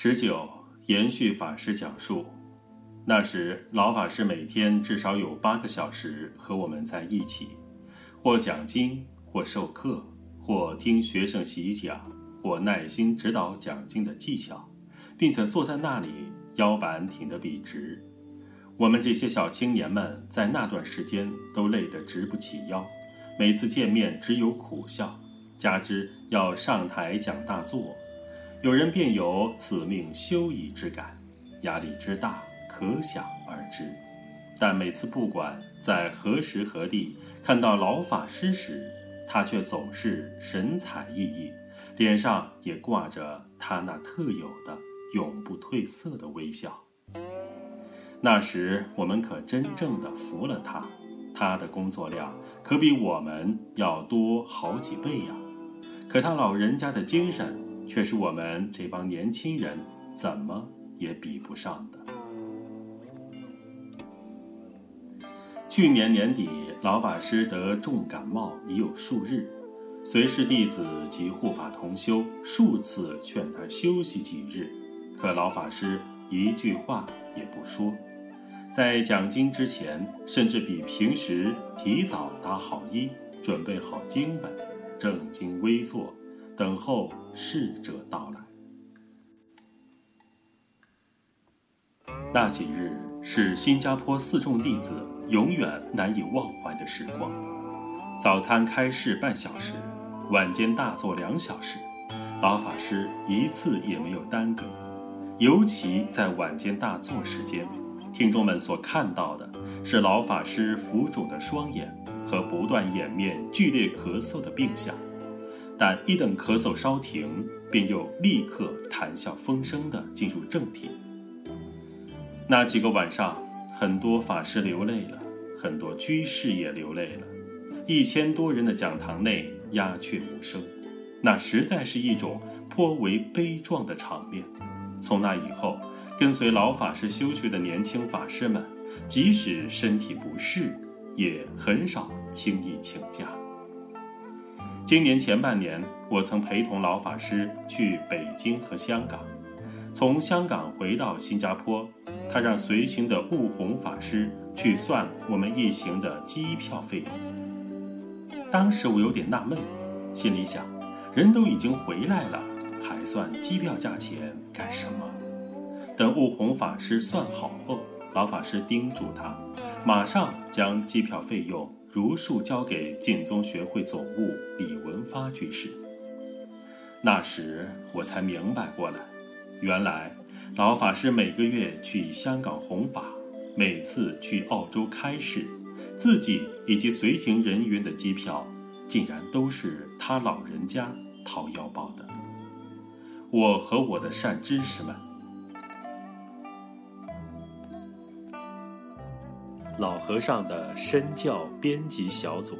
十九，延续法师讲述。那时，老法师每天至少有八个小时和我们在一起，或讲经，或授课，或听学生习讲，或耐心指导讲经的技巧，并且坐在那里，腰板挺得笔直。我们这些小青年们在那段时间都累得直不起腰，每次见面只有苦笑，加之要上台讲大作。有人便有此命休矣之感，压力之大可想而知。但每次不管在何时何地看到老法师时，他却总是神采奕奕，脸上也挂着他那特有的永不褪色的微笑。那时我们可真正的服了他，他的工作量可比我们要多好几倍呀。可他老人家的精神。却是我们这帮年轻人怎么也比不上的。去年年底，老法师得重感冒已有数日，随侍弟子及护法同修数次劝他休息几日，可老法师一句话也不说。在讲经之前，甚至比平时提早打好衣，准备好经本，正襟危坐。等候逝者到来。那几日是新加坡四众弟子永远难以忘怀的时光。早餐开示半小时，晚间大坐两小时，老法师一次也没有耽搁。尤其在晚间大坐时间，听众们所看到的是老法师浮肿的双眼和不断掩面剧烈咳嗽的病相。但一等咳嗽稍停，便又立刻谈笑风生地进入正题。那几个晚上，很多法师流泪了，很多居士也流泪了。一千多人的讲堂内鸦雀无声，那实在是一种颇为悲壮的场面。从那以后，跟随老法师修学的年轻法师们，即使身体不适，也很少轻易请假。今年前半年，我曾陪同老法师去北京和香港。从香港回到新加坡，他让随行的悟红法师去算我们一行的机票费用。当时我有点纳闷，心里想：人都已经回来了，还算机票价钱干什么？等悟红法师算好后，老法师叮嘱他，马上将机票费用。如数交给晋宗学会总务李文发居士。那时我才明白过来，原来老法师每个月去香港弘法，每次去澳洲开示，自己以及随行人员的机票，竟然都是他老人家掏腰包的。我和我的善知识们。老和尚的身教编辑小组。